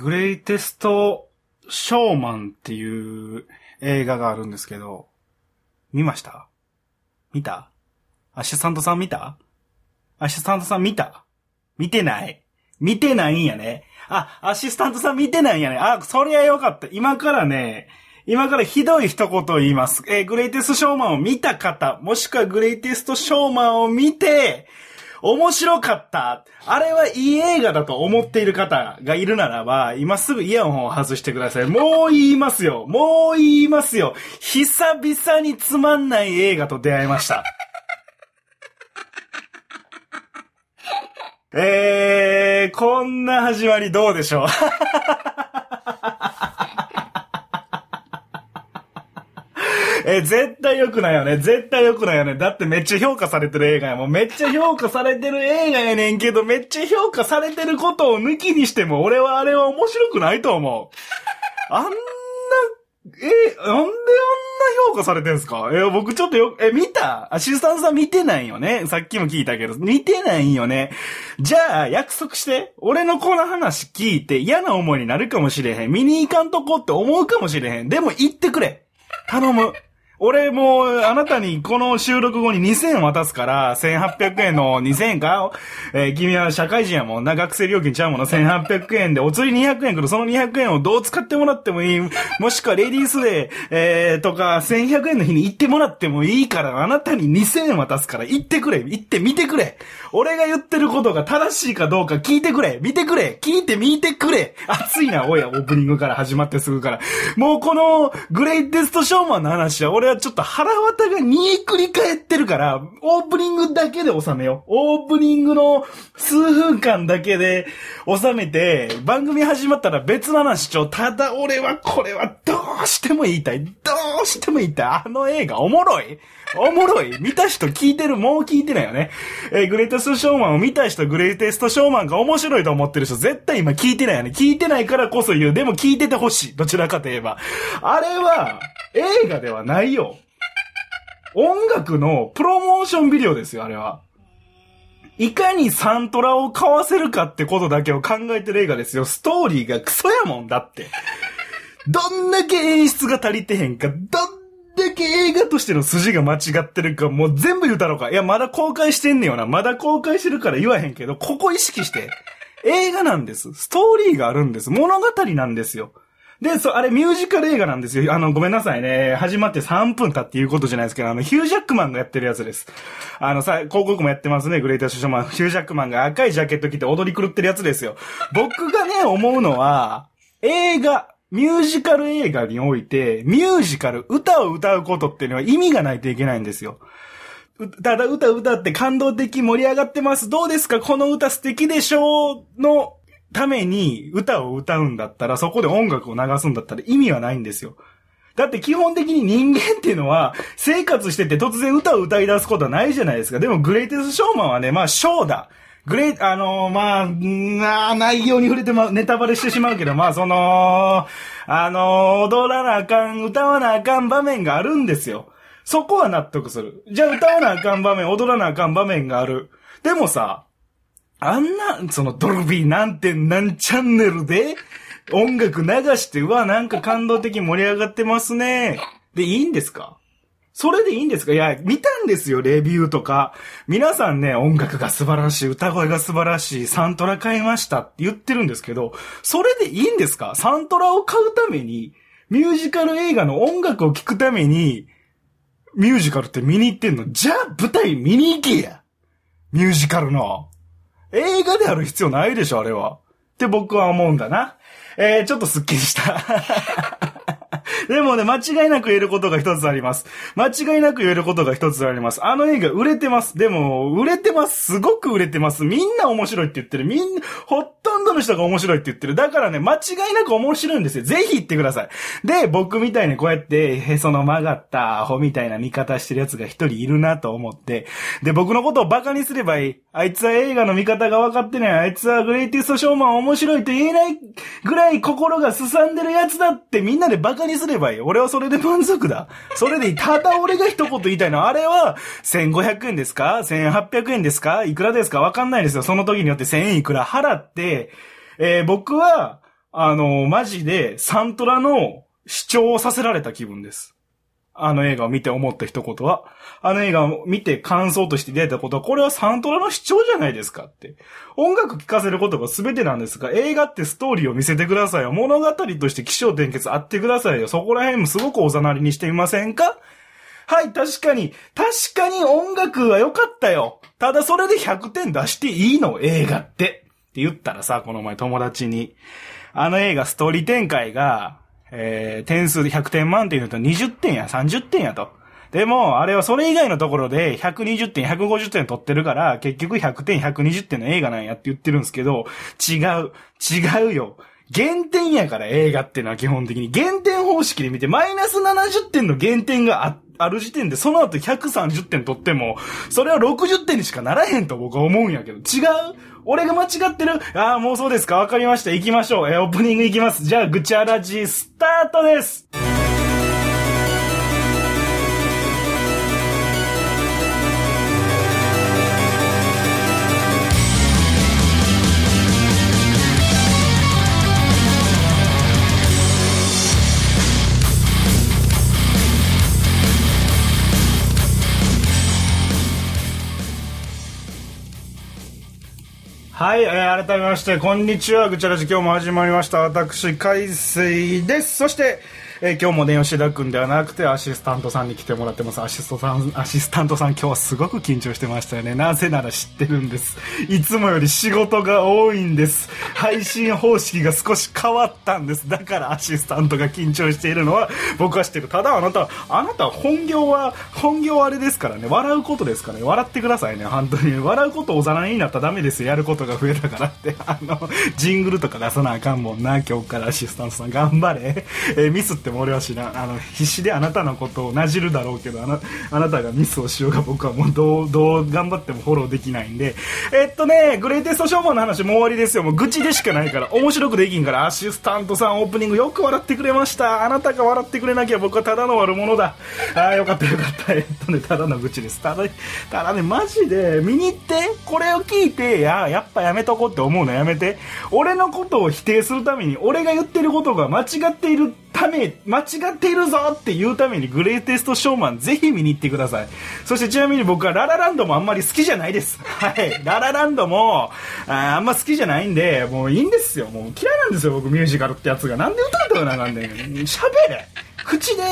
グレイテストショーマンっていう映画があるんですけど、見ました？見た？アシスタントさん見た？アシスタントさん見た？見てない見てないんやね。あ、アシスタントさん見てないんやね。あ、そりゃよかった。今からね、今からひどい一言を言います。えー、グレイテストショーマンを見た方、もしくはグレイテストショーマンを見て、面白かった。あれはいい映画だと思っている方がいるならば、今すぐイヤホンを外してください。もう言いますよ。もう言いますよ。久々につまんない映画と出会いました。えー、こんな始まりどうでしょう？え、絶対良くないよね。絶対良くないよね。だってめっちゃ評価されてる映画やもん。めっちゃ評価されてる映画やねんけど、めっちゃ評価されてることを抜きにしても、俺はあれは面白くないと思う。あんな、え、なんであんな評価されてんすか？え、僕ちょっとよ、え、見た？アシスタンさん見てないよね？さっきも聞いたけど、見てないよね？じゃあ、約束して。俺のこの話聞いて嫌な思いになるかもしれへん。見に行かんとこって思うかもしれへん。でも行ってくれ。頼む。俺もう、あなたにこの収録後に2000円渡すから、1800円の2000円か？えー、君は社会人やもんな、学生料金ちゃうもの、1800円で、お釣り200円来る、その200円をどう使ってもらってもいい。もしくはレディースデー、えー、とか、1100円の日に行ってもらってもいいから、あなたに2000円渡すから、行ってくれ、行ってみてくれ。俺が言ってることが正しいかどうか聞いてくれ、見てくれ、聞いてみてくれ。熱いな、おや、オープニングから始まってすぐから。もうこの、グレイテストショーマンの話は、俺はちょっと腹渡が煮えくり返ってるから、オープニングだけで収めよう。オープニングの数分間だけで収めて、番組始まったら別の話ちょ。ただ俺はこれはどうしても言いたい。どうしても言いたい。あの映画おもろいおもろい見た人聞いてるもう聞いてないよね。えー、グレイテストショーマンを見た人、グレイテストショーマンが面白いと思ってる人、絶対今聞いてないよね。聞いてないからこそ言う。でも聞いててほしい。どちらかといえば。あれは、映画ではないよ。音楽のプロモーションビデオですよ、あれは。いかにサントラを買わせるかってことだけを考えてる映画ですよ。ストーリーがクソやもんだって。どんだけ演出が足りてへんか、どんけ映画としての筋が間違ってるか、もう全部言うたろうか。いや、まだ公開してんねよな。まだ公開してるから言わへんけど、ここ意識して。映画なんです。ストーリーがあるんです。物語なんですよ。で、そう、あれミュージカル映画なんですよ。あの、ごめんなさいね。始まって3分経っていうことじゃないですけど、あの、ヒュージャックマンがやってるやつです。あの、さ、広告もやってますね。グレーターショマン。ヒュージャックマンが赤いジャケット着て踊り狂ってるやつですよ。僕がね、思うのは、映画、ミュージカル映画において、ミュージカル、歌を歌うことっていうのは意味がないといけないんですよ。ただ歌歌って感動的盛り上がってます。どうですか？この歌素敵でしょ？うのために歌を歌うんだったら、そこで音楽を流すんだったら意味はないんですよ。だって基本的に人間っていうのは、生活してて突然歌を歌い出すことはないじゃないですか。でもグレイテスショーマンはね、まあショーだ。グレイ、あのー、まあ、な内容に触れてま、ネタバレしてしまうけど、まあその、あのー、踊らなあかん、歌わなあかん場面があるんですよ。そこは納得する。じゃあ歌わなあかん場面、踊らなあかん場面がある。でもさ、あんな、そのドルビーなんて何チャンネルで音楽流して、うわ、なんか感動的盛り上がってますね。で、いいんですか？それでいいんですか？いや、見たんですよ、レビューとか。皆さんね、音楽が素晴らしい、歌声が素晴らしい、サントラ買いましたって言ってるんですけど、それでいいんですか？サントラを買うために、ミュージカル映画の音楽を聴くために、ミュージカルって見に行ってんの？じゃあ舞台見に行けやミュージカルの。映画である必要ないでしょ、あれは。って僕は思うんだな。えー、ちょっとスッキリした。でもね、間違いなく言えることが一つあります。間違いなく言えることが一つあります。あの映画売れてます。でも、売れてます。すごく売れてます。みんな面白いって言ってる。みんな、ほとんどの人が面白いって言ってる。だからね、間違いなく面白いんですよ。ぜひ言ってください。で、僕みたいにこうやって、へその曲がったアホみたいな見方してる奴が一人いるなと思って、で、僕のことをバカにすればいい。あいつは映画の見方が分かってない。あいつはグレイティストショーマン面白いと言えないぐらい心がすさんでるやつだってみんなでバカにすればいい。俺はそれで満足だ。それでいい。ただ俺が一言言いたいのは、あれは、1500円ですか ?1800 円ですか？いくらですか？わかんないですよ。その時によって1000円いくら払って、えー、僕は、あの、マジでサントラの主張をさせられた気分です。あの映画を見て思った一言は、あの映画を見て感想として出たことは、これはサントラの主張じゃないですかって。音楽聴かせることが全てなんですが、映画ってストーリーを見せてくださいよ。物語として気象転結あってくださいよ。そこら辺もすごくおざなりにしてみませんか？はい、確かに、確かに音楽は良かったよ。ただそれで100点出していいの映画って。って言ったらさ、この前友達に。あの映画ストーリー展開が、えー、点数で100点満点だと20点や30点やと。でも、あれはそれ以外のところで120点、150点取ってるから、結局100点、120点の映画なんやって言ってるんですけど、違う、違うよ。原点やから映画ってのは基本的に。原点方式で見て、マイナス70点の原点があってある時点で、その後130点取っても、それは60点にしかならへんと僕は思うんやけど、違う？俺が間違ってる？ああ、もうそうですかわかりました。行きましょう。えー、オープニング行きます。じゃあ、ぐちゃらじ、スタートですはい、えー、改めまして、こんにちは。ぐちゃらじ、今日も始まりました。私、海水です。そして、えー今日もね、吉田くんではなくて、アシスタントさんに来てもらってます。アシストさん、アシスタントさん、今日はすごく緊張してましたよね。なぜなら知ってるんです。いつもより仕事が多いんです。配信方式が少し変わったんです。だからアシスタントが緊張しているのは、僕は知ってる。ただ、あなた、あなた本業は、本業はあれですからね、笑うことですからね、笑ってくださいね、本当に。笑うことおざなりになったらダメです。やることが増えたからって。あの、ジングルとか出さなあかんもんな、今日からアシスタントさん頑張れ。えーミスっても俺は知らん。あの、必死であなたのことをなじるだろうけど、あな、あなたがミスをしようが僕はもうどう、どう頑張ってもフォローできないんで。えっとね、グレイテストショーマンの話もう終わりですよ。もう愚痴でしかないから、面白くできんから、アシスタントさんオープニングよく笑ってくれました。あなたが笑ってくれなきゃ僕はただの悪者だ。ああ、よかったよかった。えっとね、ただの愚痴です。ただ、ただね、マジで、見に行って、これを聞いて、や、やっぱやめとこうって思うのやめて。俺のことを否定するために、俺が言ってることが間違っているため、間違っているぞっていうために、グレイテストショーマンぜひ見に行ってください。そしてちなみに僕はララランドもあんまり好きじゃないです。はい。ララランドも、あーあんま好きじゃないんで、もういいんですよ。もう嫌いなんですよ、僕ミュージカルってやつが。なんで歌うとかなあかんねん。喋れ口で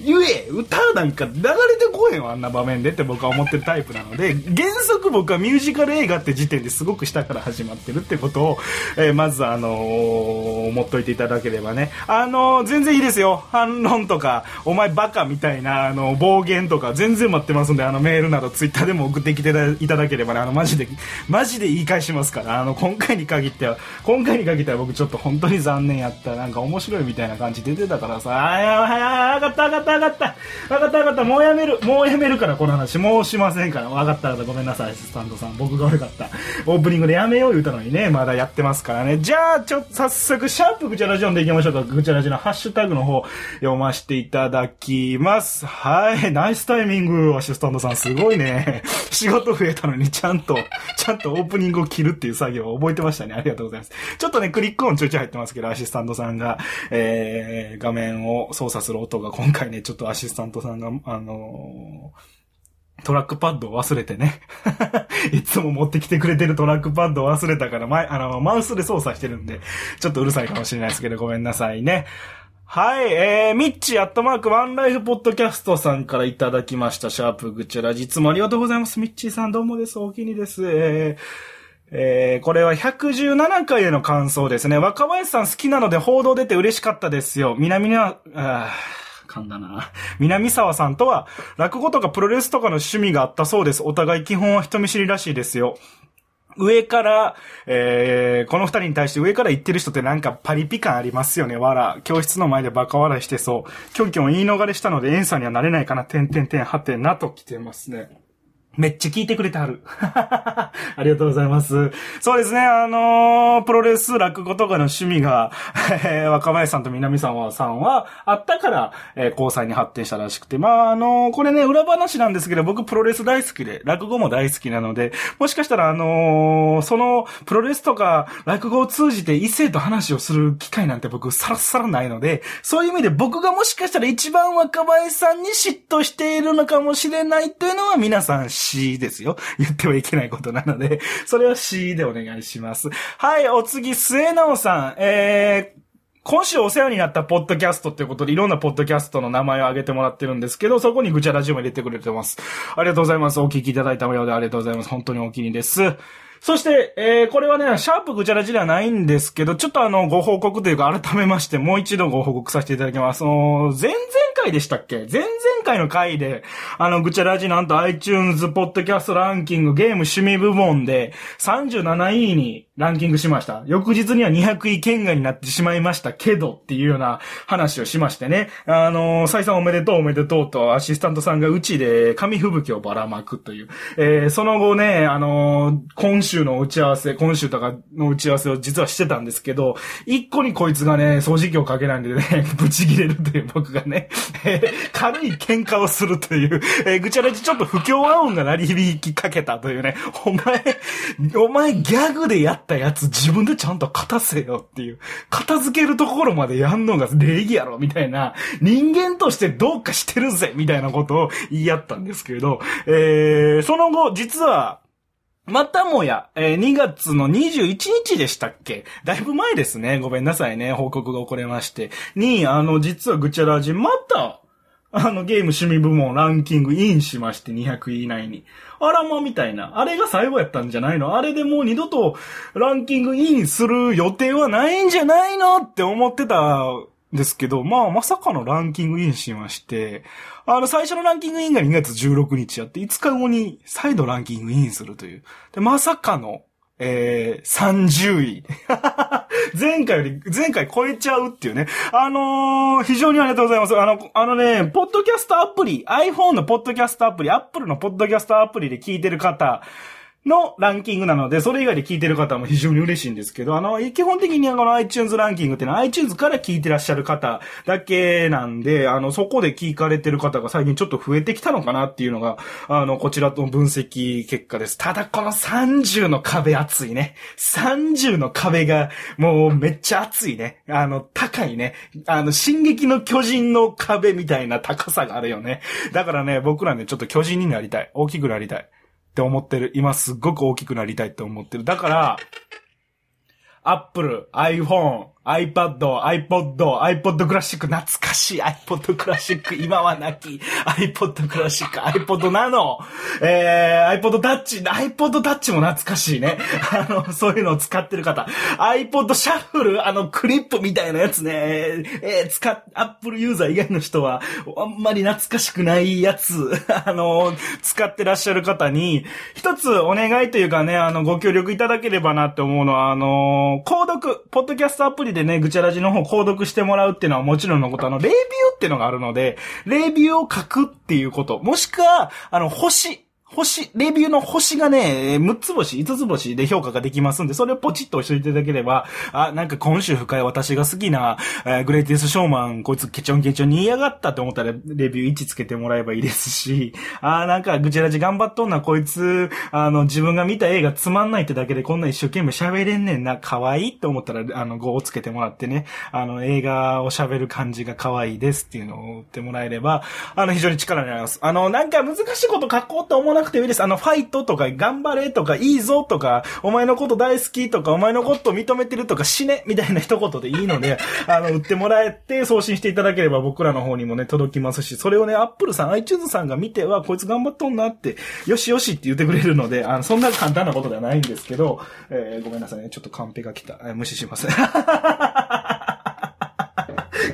言え歌なんか流れてこへんわあんな場面でって僕は思ってるタイプなので。原則僕はミュージカル映画って時点ですごく下から始まってるってことを、えーまずあのー思っといていただければね。あのー全然いいですよ。反論とかお前バカみたいなあの暴言とか全然待ってますんであのメールなどツイッターでも送ってきていただければね。あのマジでマジで言い返しますから。あの今回に限っては今回に限っては僕ちょっと本当に残念やったなんか面白いみたいな感じ出てたからさ。あーやばいやばい分かった分かった分かった分かった分かった。もうやめるもうやめるからこの話。もうしませんから。分かった分かった。ごめんなさいアシスタントさん。僕が悪かった。オープニングでやめよう言うたのにね。まだやってますからね。じゃあちょっと早速シャープぐちゃラジオンでいきましょうか。ぐちゃラジのハッシュタグの方読ませていただきます。はい。ナイスタイミングアシスタントさん。すごいね。仕事増えたのにちゃんとちゃんとオープニングを切るっていう作業を覚えてましたね。ありがとうございます。ちょっとねクリック音ちょいちょい入ってますけどアシスタントさんが、えー、画面を操作する音が今回ねちょっとアシスタントさんがあのートラックパッドを忘れてね。いつも持ってきてくれてるトラックパッドを忘れたから、前、あの、マウスで操作してるんで、ちょっとうるさいかもしれないですけど、ごめんなさいね。はい、えー、ミッチアットマークワンライフポッドキャストさんからいただきました。シャープグチャラジ。いつもありがとうございます。ミッチーさんどうもです。お気にです。えーえー、これは117回への感想ですね。若林さん好きなので報道出て嬉しかったですよ。南には、あ噛んだな。南沢さんとは、落語とかプロレスとかの趣味があったそうです。お互い基本は人見知りらしいですよ。上から、えー、この二人に対して上から言ってる人ってなんかパリピ感ありますよね、わら。教室の前でバカ笑いしてそう。キョンキョン言い逃れしたので、エンさんにはなれないかな、てんてんてん、はてなと来てますね。めっちゃ聞いてくれてはる。ありがとうございます。そうですね、あのー、プロレス、落語とかの趣味が、えー、若林さんと南沢さんはあったから、えー、交際に発展したらしくて、まあ、あのー、これね、裏話なんですけど、僕プロレス大好きで、落語も大好きなので、もしかしたら、あのー、その、プロレスとか落語を通じて異性と話をする機会なんて僕、さらさらないので、そういう意味で僕がもしかしたら一番若林さんに嫉妬しているのかもしれないというのは皆さん C ですよ。言ってはいけないことなので、それは C でお願いします。はい、お次、末直さん。えー、今週お世話になったポッドキャストっていうことでいろんなポッドキャストの名前を挙げてもらってるんですけど、そこにぐちゃラジオも入れてくれてます。ありがとうございます。お聞きいただいたようでありがとうございます。本当にお気に入りです。そして、えー、これはね、シャープぐちゃらじではないんですけど、ちょっとあの、ご報告というか、改めまして、もう一度ご報告させていただきます。その、前々回でしたっけ？前々回の回で、あの、ぐちゃらじなんと iTunes ポッドキャストランキングゲーム趣味部門で37位にランキングしました。翌日には200位圏外になってしまいましたけどっていうような話をしましてね。あの、再三おめでとうおめでとうとアシスタントさんがうちで紙吹雪をばらまくという。えー、その後ね、あの、今週の打ち合わせ、今週とかの打ち合わせを実はしてたんですけど、一個にこいつがね、掃除機をかけないんでね、ブチ切れるという僕がね、え、軽い喧嘩をするという、えー、ぐちゃらじちょっと不協和音が鳴り響きかけたというね、お前、お前ギャグでやったやつ自分でちゃんと片せよっていう、片付けるところまでやんのが礼儀やろみたいな、人間としてどうかしてるぜみたいなことを言い合ったんですけれど、えー、その後、実は、またもや、えー、2月の21日でしたっけ？だいぶ前ですね。ごめんなさいね。報告が遅れまして。に、あの、実はぐちゃらじ、また、あの、ゲーム趣味部門ランキングインしまして200位以内に。あらま、みたいな。あれが最後やったんじゃないの？あれでもう二度とランキングインする予定はないんじゃないの？って思ってたんですけど、まあ、まさかのランキングインしまして、あの、最初のランキングインが2月16日やって、5日後に再度ランキングインするという。で、まさかの、えー、30位。前回より、前回超えちゃうっていうね。あのー、非常にありがとうございます。あの、あのね、ポッドキャストアプリ、iPhone のポッドキャストアプリ、Apple のポッドキャストアプリで聞いてる方、のランキングなので、それ以外で聞いてる方も非常に嬉しいんですけど、あの、基本的にあの iTunes ランキングってのは iTunes から聞いてらっしゃる方だけなんで、あの、そこで聞かれてる方が最近ちょっと増えてきたのかなっていうのが、あの、こちらの分析結果です。ただこの30の壁熱いね。30の壁がもうめっちゃ熱いね。あの、高いね。あの、進撃の巨人の壁みたいな高さがあるよね。だからね、僕らね、ちょっと巨人になりたい。大きくなりたい。って思ってる。今すっごく大きくなりたいって思ってる。だから、Apple、iPhone、iPad、iPod、iPod クラシック、懐かしい iPod クラシック、今はなき iPod クラシック、iPod ナノ、えー、iPod Touch、iPod Touch も懐かしいね。あの、そういうのを使ってる方。iPod シャッフル、あの、クリップみたいなやつね。えー、使っ、Apple ユーザー以外の人は、あんまり懐かしくないやつ、あの、使ってらっしゃる方に、一つお願いというかね、あの、ご協力いただければなって思うのは、あの、購読、ポッドキャストアプリでね、ぐちゃらじの方購読してもらうっていうのはもちろんのこと、あの、レビューっていうのがあるので、レビューを書くっていうこと、もしくは、あの、星、星、レビューの星がね、6つ星、5つ星で評価ができますんで、それをポチッと押していただければ、あ、なんか今週深い私が好きな、えー、グレイティスショーマン、こいつケチョンケチョンに言いやがったって思ったら、レビュー1つけてもらえばいいですし、あ、なんかぐちゃらじ頑張っとんな、こいつ、あの、自分が見た映画つまんないってだけでこんな一生懸命喋れんねんな、可愛いって思ったら、あの、5をつけてもらってね、あの、映画を喋る感じが可愛いですっていうのを言ってもらえれば、あの、非常に力になります。あの、なんか難しいこと書こうと思わなくていいです。あの、ファイトとか、頑張れとか、いいぞとか、お前のこと大好きとか、お前のこと認めてるとか、死ねみたいな一言でいいので、あの、売ってもらえて、送信していただければ僕らの方にもね、届きますし、それをね、アップルさん、iTunes さんが見ては、こいつ頑張っとんなって、よしよしって言ってくれるので、あの、そんな簡単なことではないんですけど、えー、ごめんなさいね、ちょっとカンペが来た。えー、無視します。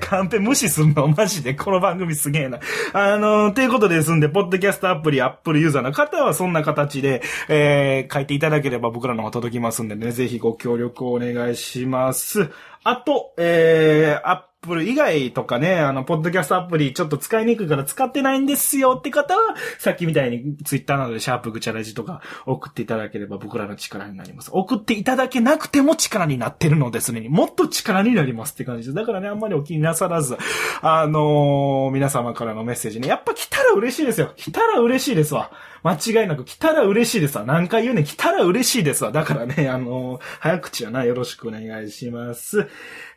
カンペ無視すんのマジでこの番組すげえな。あのー、ということですんで、ポッドキャストアプリ、アップルユーザーの方はそんな形で、えー、書いていただければ僕らの方届きますんでね、ぜひご協力をお願いします。あと、えー、アップル以外とかね、あの、ポッドキャストアプリちょっと使いにくいから使ってないんですよって方は、さっきみたいにツイッターなどでシャープグチャラジとか送っていただければ僕らの力になります。送っていただけなくても力になってるのですね。もっと力になりますって感じです。だからね、あんまりお気になさらず、あのー、皆様からのメッセージね、やっぱ来たら嬉しいですよ。来たら嬉しいですわ。間違いなく来たら嬉しいですわ。何回言うね来たら嬉しいですわ。だからね、あのー、早口はな、よろしくお願いします。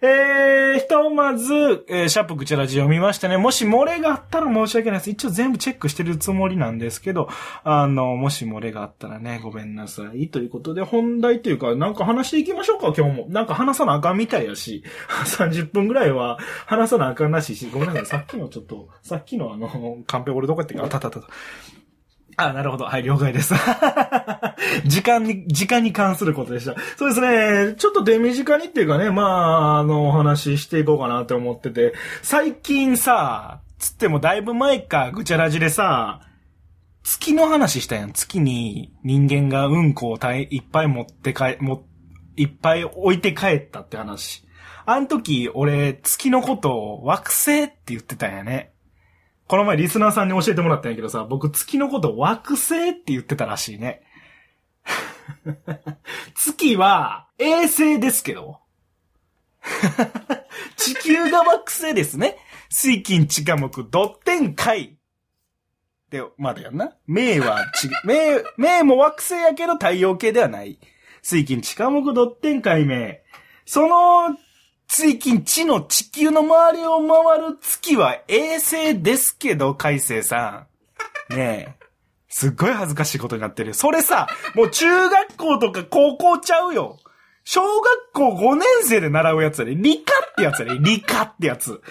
えー、ひとまず、えー、シャープグチラジ読みましたね。もし漏れがあったら申し訳ないです。一応全部チェックしてるつもりなんですけど、あの、もし漏れがあったらね、ごめんなさい。ということで、本題というか、なんか話していきましょうか、今日も。なんか話さなあかんみたいやし、30分ぐらいは話さなあかんらしし、ごめんなさい。さっきのちょっと、さっきのあの、カンペ俺どこやってか、あたたたた。あ、なるほど。はい、了解です。時間に、時間に関することでした。そうですね。ちょっと手短にっていうかね、まあ、あの、お話ししていこうかなって思ってて、最近さ、つってもだいぶ前か、ぐちゃらじでさ、月の話したやん。月に人間がうんこをたいっぱい持って帰、も、いっぱい置いて帰ったって話。あの時、俺、月のことを惑星って言ってたんやね。この前リスナーさんに教えてもらったんやけどさ、僕月のこと惑星って言ってたらしいね。月は衛星ですけど。地球が惑星ですね。水金地下木ドッテン海。で、まだやんな。名はち、名、名も惑星やけど太陽系ではない。水金地下木ドッテン海名。その最近地の地球の周りを回る月は衛星ですけど、海星さん。ねえ。すっごい恥ずかしいことになってる。それさ、もう中学校とか高校ちゃうよ。小学校5年生で習うやつやね。理科ってやつやね。理科ってやつ。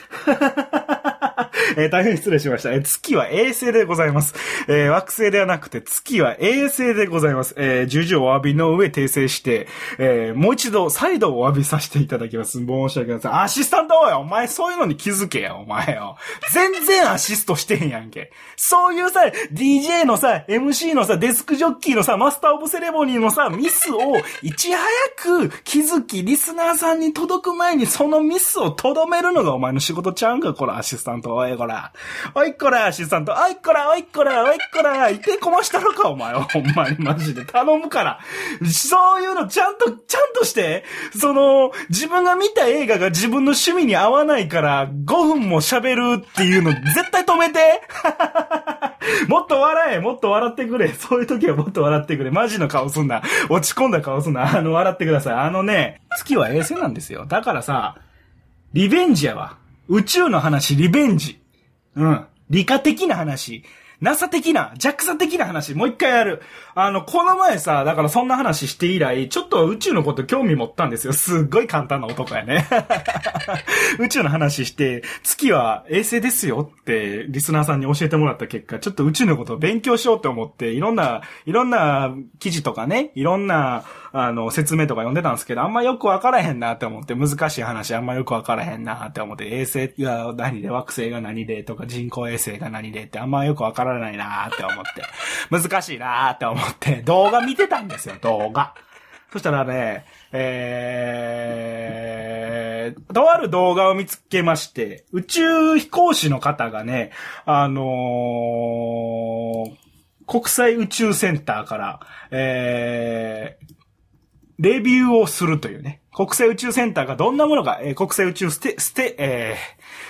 えー、大変失礼しました。えー、月は衛星でございます。えー、惑星ではなくて月は衛星でございます。えー、重々お詫びの上訂正して、えー、もう一度再度お詫びさせていただきます。申し訳ないませんアシスタントよお前そういうのに気づけよ、お前よ。全然アシストしてへんやんけ。そういうさ、DJ のさ、MC のさ、デスクジョッキーのさ、マスターオブセレモニーのさ、ミスをいち早く気づき、リスナーさんに届く前にそのミスをとどめるのがお前の仕事ちゃうんか、これアシスタント。おい、こら。おいっこら、アシスタント。おいっこら、おいっこら、おいっこら。いてこましたのか、お前は。ほんまにマジで。頼むから。そういうのちゃんと、ちゃんとして、その、自分が見た映画が自分の趣味に合わないから、5分も喋るっていうの、絶対止めて もっと笑えもっと笑ってくれそういう時はもっと笑ってくれマジの顔すんな落ち込んだ顔すんなあの、笑ってください。あのね、月は衛星なんですよ。だからさ、リベンジやわ。宇宙の話、リベンジ。うん。理科的な話。NASA 的な、JAXA 的な話、もう一回やる。あの、この前さ、だからそんな話して以来、ちょっと宇宙のこと興味持ったんですよ。すっごい簡単な男やね。宇宙の話して、月は衛星ですよって、リスナーさんに教えてもらった結果、ちょっと宇宙のことを勉強しようって思って、いろんな、いろんな記事とかね、いろんな、あの、説明とか読んでたんですけど、あんまよくわからへんなって思って、難しい話あんまよくわからへんなって思って、衛星が何で、惑星が何でとか、人工衛星が何でってあんまよくわからないなって思って、難しいなって思って、動画見てたんですよ、動画。そしたらね、えー、とある動画を見つけまして、宇宙飛行士の方がね、あのー、国際宇宙センターから、えー、レビューをするというね。国際宇宙センターがどんなものか、えー、国際宇宙ステ、ステ、え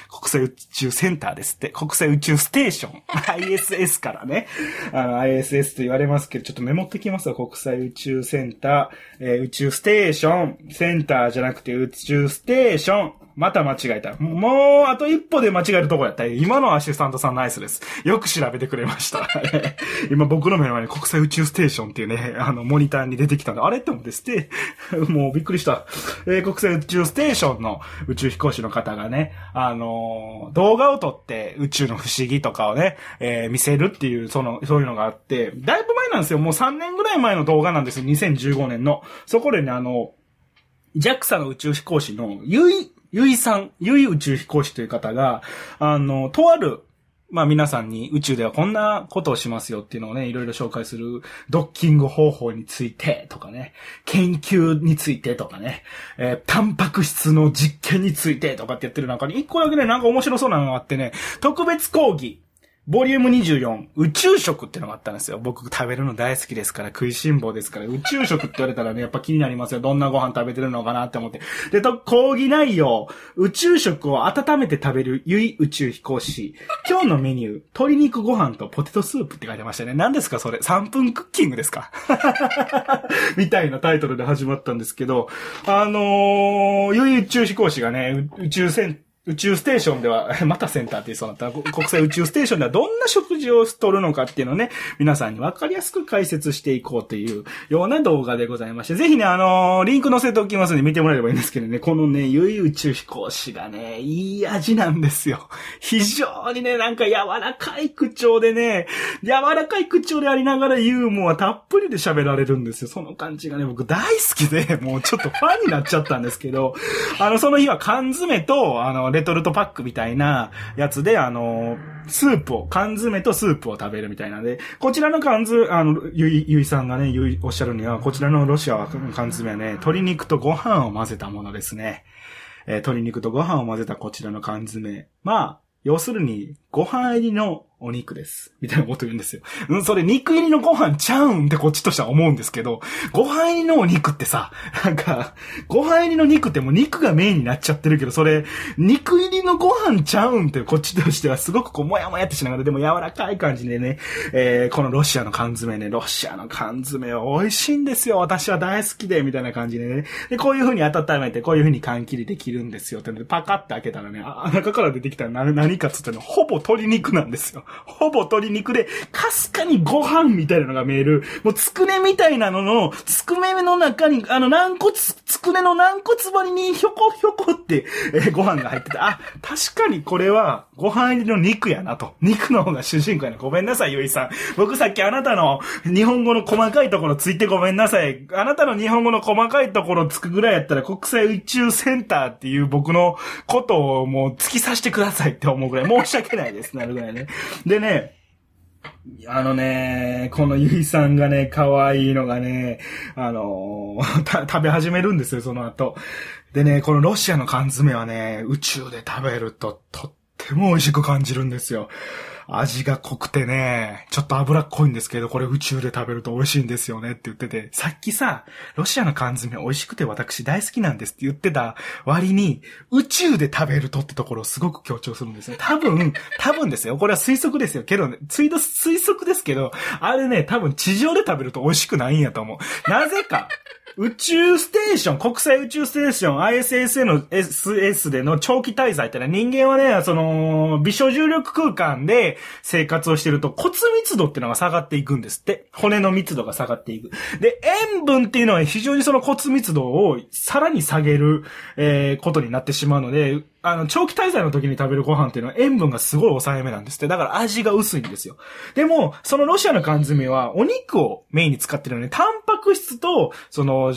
ー、国際宇宙センターですって。国際宇宙ステーション。ISS からね。あの、ISS と言われますけど、ちょっとメモってきますわ。国際宇宙センター、えー、宇宙ステーション。センターじゃなくて宇宙ステーション。また間違えた。もう、あと一歩で間違えるとこやった。今のアシスタントさんナイスです。よく調べてくれました。今僕の目の前に国際宇宙ステーションっていうね、あの、モニターに出てきたんで、あれって思って、ス テもうびっくりした。えー、国際宇宙ステーションの宇宙飛行士の方がね、あのー、動画を撮って宇宙の不思議とかをね、えー、見せるっていう、その、そういうのがあって、だいぶ前なんですよ。もう3年ぐらい前の動画なんですよ。2015年の。そこでね、あの、JAXA の宇宙飛行士の、ゆい、ゆいさん、ゆい宇宙飛行士という方が、あの、とあるまあ皆さんに宇宙ではこんなことをしますよっていうのをね、いろいろ紹介するドッキング方法についてとかね、研究についてとかね、えー、タンパク質の実験についてとかってやってる中に一個だけね、なんか面白そうなのがあってね、特別講義。ボリューム24、宇宙食ってのがあったんですよ。僕食べるの大好きですから、食いしん坊ですから、宇宙食って言われたらね、やっぱ気になりますよ。どんなご飯食べてるのかなって思って。で、と、講義内容、宇宙食を温めて食べるゆい宇宙飛行士。今日のメニュー、鶏肉ご飯とポテトスープって書いてましたね。何ですかそれ ?3 分クッキングですか？みたいなタイトルで始まったんですけど、あのー、ゆい宇宙飛行士がね、宇宙船宇宙ステーションでは、またセンターって言いそうになった。国際宇宙ステーションではどんな食事をとるのかっていうのをね、皆さんにわかりやすく解説していこうというような動画でございまして、ぜひね、あのー、リンク載せておきますので見てもらえればいいんですけどね、このね、ゆい宇宙飛行士がね、いい味なんですよ。非常にね、なんか柔らかい口調でね、柔らかい口調でありながらユーモアたっぷりで喋られるんですよ。その感じがね、僕大好きで、もうちょっとファンになっちゃったんですけど、あの、その日は缶詰と、あの、レトルトパックみたいなやつで、あの、スープを、缶詰とスープを食べるみたいなんで、こちらの缶詰、あの、ゆい、ゆいさんがね、ゆい、おっしゃるには、こちらのロシアは缶詰はね、鶏肉とご飯を混ぜたものですね。えー、鶏肉とご飯を混ぜたこちらの缶詰。まあ、要するに、ご飯入りのお肉です。みたいなこと言うんですよ。うん、それ肉入りのご飯ちゃうんってこっちとしては思うんですけど、ご飯入りのお肉ってさ、なんか、ご飯入りの肉ってもう肉がメインになっちゃってるけど、それ、肉入りのご飯ちゃうんってこっちとしてはすごくこう、もやもやってしながら、でも柔らかい感じでね、えー、このロシアの缶詰ね、ロシアの缶詰は美味しいんですよ。私は大好きで、みたいな感じでね。で、こういう風に温めて、こういう風に缶切りできるんですよ。ってパカって開けたらね、あ、中から出てきたら何何かっつってね、ほぼ鶏肉なんですよ。ほぼ鶏肉で、かすかにご飯みたいなのが見える、もうつくねみたいなのの、つくねの中に、あの、軟骨、つくねの軟骨張りにひょこひょこって、えー、ご飯が入ってて、あ、確かにこれは、ご飯入りの肉やなと。肉の方が主人公やな。ごめんなさい、ゆいさん。僕さっきあなたの日本語の細かいところついてごめんなさい。あなたの日本語の細かいところつくぐらいやったら国際宇宙センターっていう僕のことをもう突き刺してくださいって思うぐらい申し訳ないです。なるぐらいね。でね、あのね、このゆいさんがね、可愛いのがね、あのー、食べ始めるんですよ、その後。でね、このロシアの缶詰はね、宇宙で食べるととっても美味しく感じるんですよ。味が濃くてね、ちょっと脂っこいんですけど、これ宇宙で食べると美味しいんですよねって言ってて、さっきさ、ロシアの缶詰美味しくて私大好きなんですって言ってた割に、宇宙で食べるとってところをすごく強調するんですよ。多分、多分ですよ。これは推測ですよ。けどね、推測ですけど、あれね、多分地上で食べると美味しくないんやと思う。なぜか、宇宙ステーション、国際宇宙ステーション、ISS の SS での長期滞在ってのは人間はね、その、微小重力空間で生活をしてると骨密度ってのが下がっていくんですって。骨の密度が下がっていく。で、塩分っていうのは非常にその骨密度をさらに下げる、えー、ことになってしまうので、あの、長期滞在の時に食べるご飯っていうのは塩分がすごい抑えめなんですって。だから味が薄いんですよ。でも、そのロシアの缶詰はお肉をメインに使ってるので、タンパク質と、その、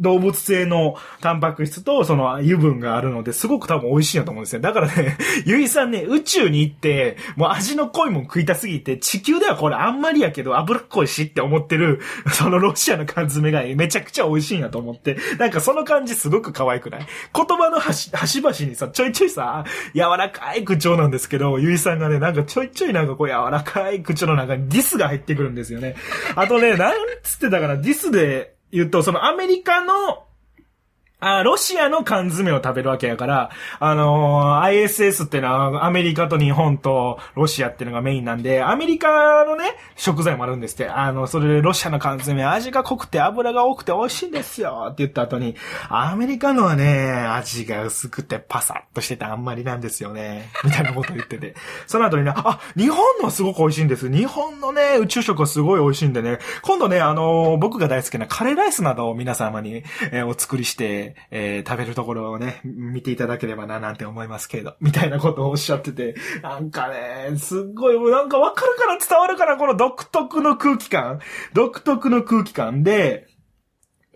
動物性のタンパク質とその油分があるので、すごく多分美味しいなと思うんですよ。だからね、ゆいさんね、宇宙に行って、もう味の濃いもん食いたすぎて、地球ではこれあんまりやけど脂っこいしって思ってる、そのロシアの缶詰がめちゃくちゃ美味しいなと思って、なんかその感じすごく可愛くない？言葉の端、端々にさ、ちょいちょいさ、柔らかい口調なんですけど、ゆいさんがね、なんかちょいちょいなんかこう柔らかい口調の中にディスが入ってくるんですよね。あとね、なんつってたからディスで、言うと、そのアメリカのあロシアの缶詰を食べるわけやから、あのー、ISS ってのはアメリカと日本とロシアってのがメインなんで、アメリカのね、食材もあるんですって。あの、それでロシアの缶詰味が濃くて油が多くて美味しいんですよって言った後に、アメリカのはね、味が薄くてパサッとしててあんまりなんですよね。みたいなこと言ってて。その後にね、あ、日本のはすごく美味しいんです。日本のね、宇宙食はすごい美味しいんでね、今度ね、あのー、僕が大好きなカレーライスなどを皆様に、えー、お作りして、えー、食べるところをね、見ていただければななんて思いますけど、みたいなことをおっしゃってて、なんかね、すっごい、なんかわかるから伝わるから、この独特の空気感、独特の空気感で、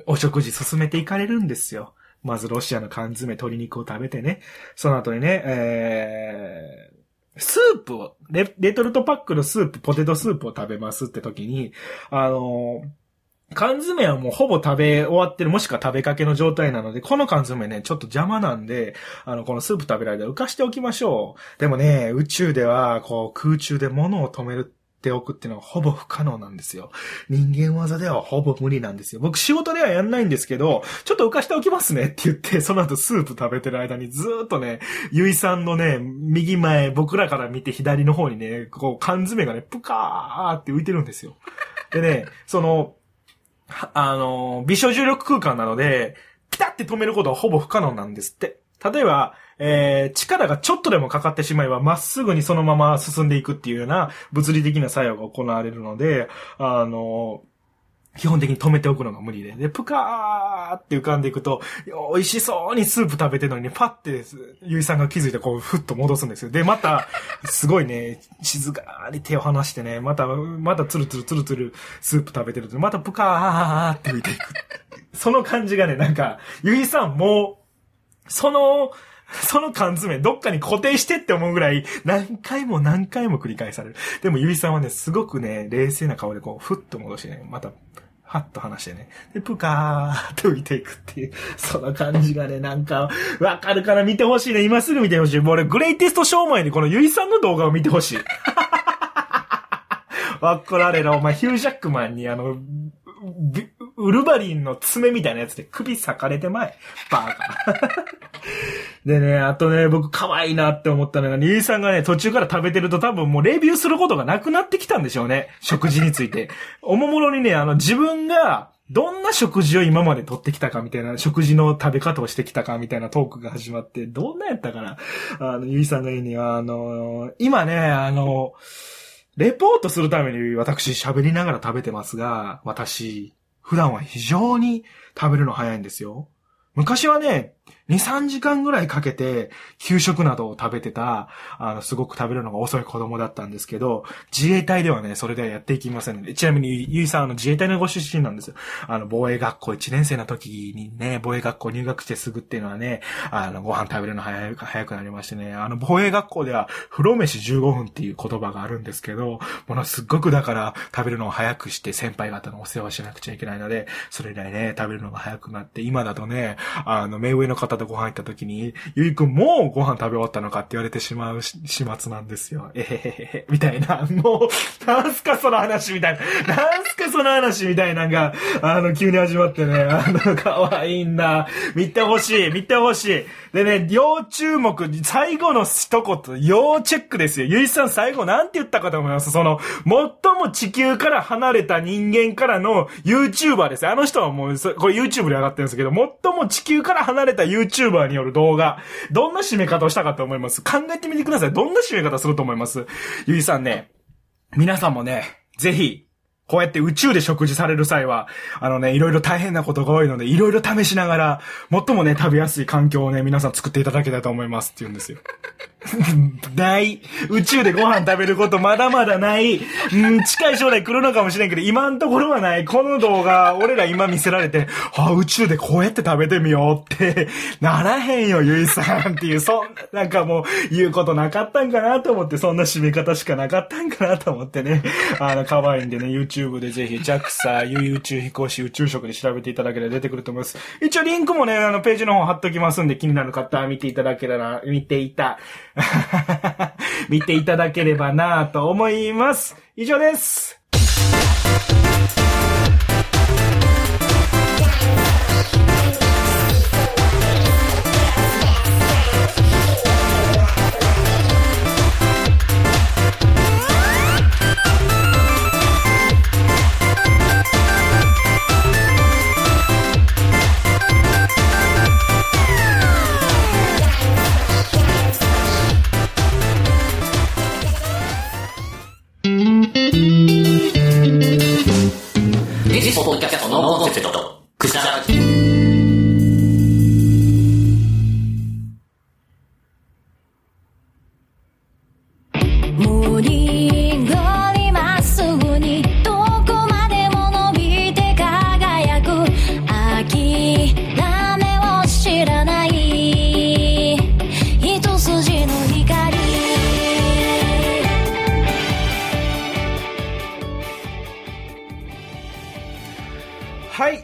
お食事進めていかれるんですよ。まずロシアの缶詰、鶏肉を食べてね。その後にね、えー、スープをレ、レトルトパックのスープ、ポテトスープを食べますって時に、あの缶詰はもうほぼ食べ終わってる、もしくは食べかけの状態なので、この缶詰ね、ちょっと邪魔なんで、あの、このスープ食べる間浮かしておきましょう。でもね、宇宙では、こう、空中で物を止めるっておくっていうのはほぼ不可能なんですよ。人間技ではほぼ無理なんですよ。僕仕事ではやんないんですけど、ちょっと浮かしておきますねって言って、その後スープ食べてる間にずーっとね、ゆいさんのね、右前、僕らから見て左の方にね、こう缶詰がね、ぷかーって浮いてるんですよ。でね、その、あの、微小重力空間なので、ピタって止めることはほぼ不可能なんですって。例えば、えー、力がちょっとでもかかってしまえば、まっすぐにそのまま進んでいくっていうような物理的な作用が行われるので、あの、基本的に止めておくのが無理で。で、ぷかーって浮かんでいくと、美味しそうにスープ食べてるのに、パッて、ゆいさんが気づいてこう、ふっと戻すんですよ。で、また、すごいね、静かに手を離してね、また、またツルツルツルツルスープ食べてると、またぷかーって浮いていく。その感じがね、なんか、ゆいさんも、その、その缶詰、どっかに固定してって思うぐらい、何回も何回も繰り返される。でも、ゆいさんはね、すごくね、冷静な顔でこう、ふっと戻してね、また、はっと話してね。で、ぷかーって浮いていくっていう、その感じがね、なんか、わかるから見てほしいね。今すぐ見てほしい。もう俺、グレイテストショー前にこのゆいさんの動画を見てほしい。わっこられろ、お前、ヒュージャックマンにあの、ウルバリンの爪みたいなやつで首裂かれてまい。バーカ。でね、あとね、僕可愛いなって思ったのが、リーさんがね、途中から食べてると多分もうレビューすることがなくなってきたんでしょうね。食事について。おもむろにね、あの、自分が、どんな食事を今まで取ってきたかみたいな、食事の食べ方をしてきたかみたいなトークが始まって、どんなやったかなあの、ゆいさんが言うには、あの、今ね、あの、レポートするために私喋りながら食べてますが、私、普段は非常に食べるの早いんですよ。昔はね、2、3時間ぐらいかけて、給食などを食べてた、あの、すごく食べるのが遅い子供だったんですけど、自衛隊ではね、それではやっていきませんので、ちなみに、ゆいさん、あの、自衛隊のご出身なんですよ。あの、防衛学校1年生の時にね、防衛学校入学してすぐっていうのはね、あの、ご飯食べるの早早くなりましてね、あの、防衛学校では、風呂飯15分っていう言葉があるんですけど、ものすっごくだから食べるのを早くして先輩方のお世話しなくちゃいけないので、それ以来ね、食べるのが早くなって、今だとね、あの、目上の方とご飯行った時に、ゆいくんもうご飯食べ終わったのか？って言われてしまう始末なんですよ。えへへへ、みたいな。もう、なんすかその話みたいな。なんすかその話みたいなのが、あの、急に始まってね、あの、可愛いんだ。見てほしい、見てほしい。でね、要注目、最後の一言、要チェックですよ。ゆいさん最後なんて言ったかと思いますその、最も地球から離れた人間からの YouTuber です。あの人はもう、これ YouTube で上がってるんですけど、最も地球から離れた YouTuber による動画、どんな締め方をしたかと思います考えてみてください。どんな締め方すると思います？ゆいさんね、皆さんもね、ぜひ、こうやって宇宙で食事される際は、あのね、いろいろ大変なことが多いので、いろいろ試しながら、最もね、食べやすい環境をね、皆さん作っていただけたらと思いますって言うんですよ。ない。宇宙でご飯食べることまだまだない。うん、近い将来来るのかもしれんけど、今んところはない。この動画、俺ら今見せられて、あ、宇宙でこうやって食べてみようって、ならへんよ、ゆいさんっていう、そんな、なんかもう、言うことなかったんかなと思って、そんな締め方しかなかったんかなと思ってね。あの、可愛いんでね、YouTube でぜひ、JAXA、ゆい宇宙飛行士宇宙食で調べていただければ出てくると思います。一応リンクもね、あの、ページの方貼っときますんで、気になる方は見ていただけたら、見ていた。見ていただければなと思います。以上です。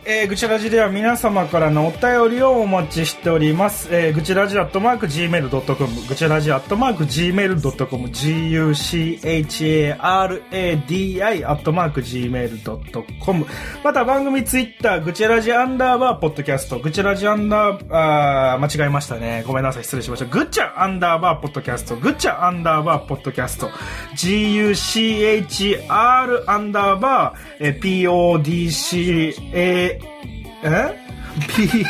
えー、ぐちラジでは皆様からのお便りをお待ちしております。えー、ぐちラジアットマーク Gmail.com、ぐちラジアットマーク Gmail.com、gucharadi アットマーク Gmail.com、また番組ツイッター、ぐちラジアンダーバーポッドキャスト、ぐちラジアンダーバー、あー間違えましたね。ごめんなさい、失礼しました。ぐちゃアンダーバーポッドキャスト、ぐちゃアンダーバーポッドキャスト、guchr アンダーバー、えー podca、え？P、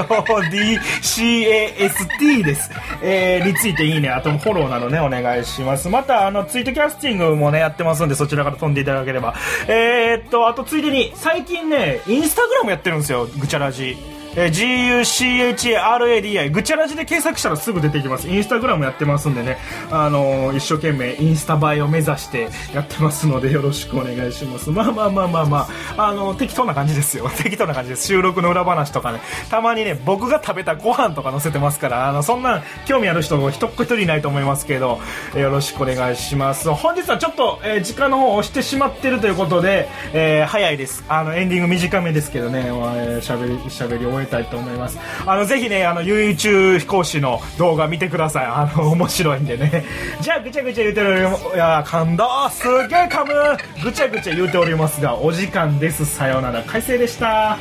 PODCAST です。えー、についていいね、あとフォローなどね、お願いします。また、あの、ツイートキャスティングもね、やってますんで、そちらから飛んでいただければ。えー、っと、あとついでに、最近ね、インスタグラムやってるんですよ、ぐちゃらじ。えー GUCHARADI ぐちゃらじで検索したらすぐ出てきます。インスタグラムやってますんでね。あのー一生懸命インスタ映えを目指してやってますのでよろしくお願いします。まあまあまあまあまあ。あの適当な感じですよ。適当な感じです。収録の裏話とかね。たまにね僕が食べたご飯とか載せてますからあのそんな興味ある人一っ一人いないと思いますけどえーよろしくお願いします。本日はちょっと、えー時間の方を押してしまってるということで、えー早いです。あのエンディング短めですけどね。えーしゃべりしゃべり終えたいと思います。あのぜひねあの遊宇宙飛行士の動画見てください。あの面白いんでね。じゃあぐちゃぐちゃ言うてるいや噛んだすげえ噛む。ぐちゃぐちゃ言うておりますがお時間です。さようなら。快晴でした。